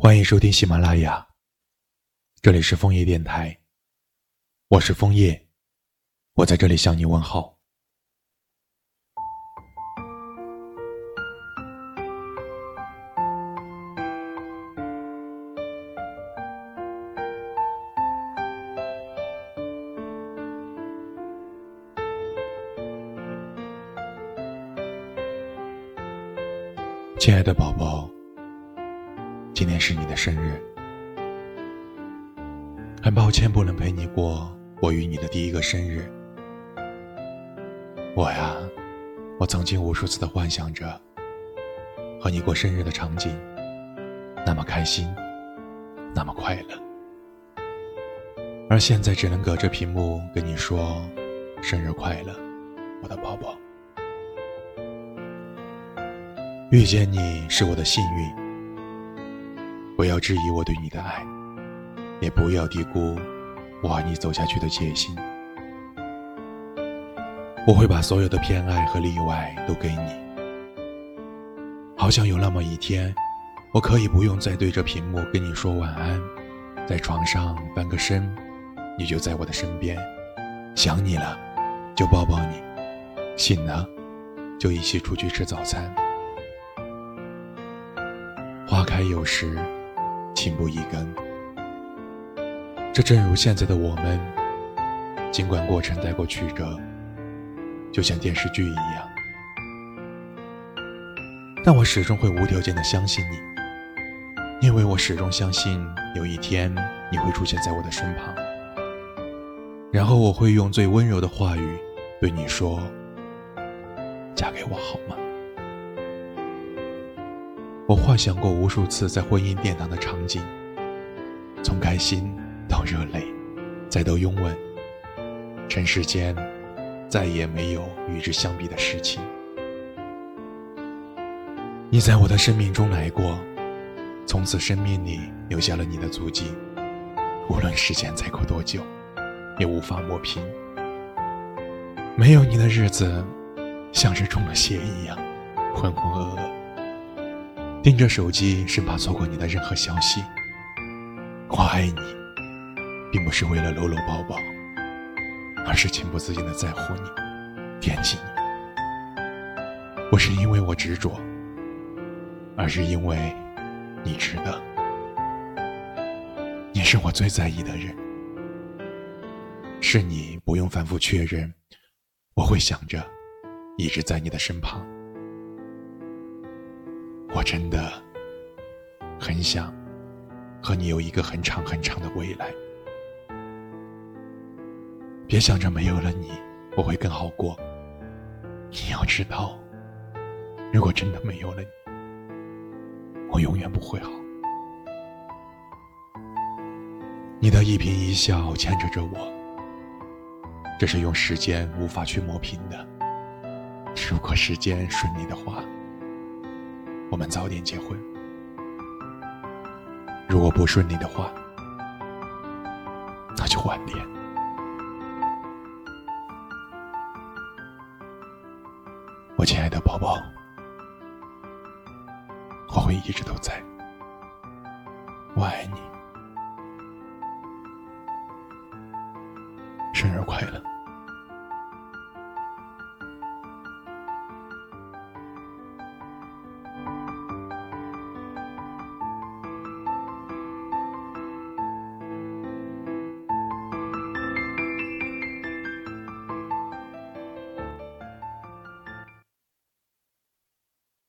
欢迎收听喜马拉雅，这里是枫叶电台，我是枫叶，我在这里向你问好。亲爱的宝宝。今天是你的生日，很抱歉不能陪你过我与你的第一个生日。我呀，我曾经无数次的幻想着和你过生日的场景，那么开心，那么快乐。而现在只能隔着屏幕跟你说生日快乐，我的宝宝。遇见你是我的幸运。不要质疑我对你的爱，也不要低估我和你走下去的决心。我会把所有的偏爱和例外都给你。好想有那么一天，我可以不用再对着屏幕跟你说晚安，在床上翻个身，你就在我的身边。想你了，就抱抱你；醒了，就一起出去吃早餐。花开有时。情不一根，这正如现在的我们，尽管过程带过曲折，就像电视剧一样，但我始终会无条件的相信你，因为我始终相信有一天你会出现在我的身旁，然后我会用最温柔的话语对你说：“嫁给我好吗？”我幻想过无数次在婚姻殿堂的场景，从开心到热泪，再到拥吻。尘世间再也没有与之相比的事情。你在我的生命中来过，从此生命里留下了你的足迹，无论时间再过多久，也无法抹平。没有你的日子，像是中了邪一样，浑浑噩噩。盯着手机，生怕错过你的任何消息。我爱你，并不是为了搂搂抱抱，而是情不自禁的在乎你，惦记你。不是因为我执着，而是因为你值得。你是我最在意的人，是你不用反复确认，我会想着，一直在你的身旁。我真的很想和你有一个很长很长的未来。别想着没有了你我会更好过。你要知道，如果真的没有了你，我永远不会好。你的一颦一笑牵扯着我，这是用时间无法去磨平的。如果时间顺利的话。我们早点结婚。如果不顺利的话，那就晚点。我亲爱的宝宝，我会一直都在。我爱你，生日快乐。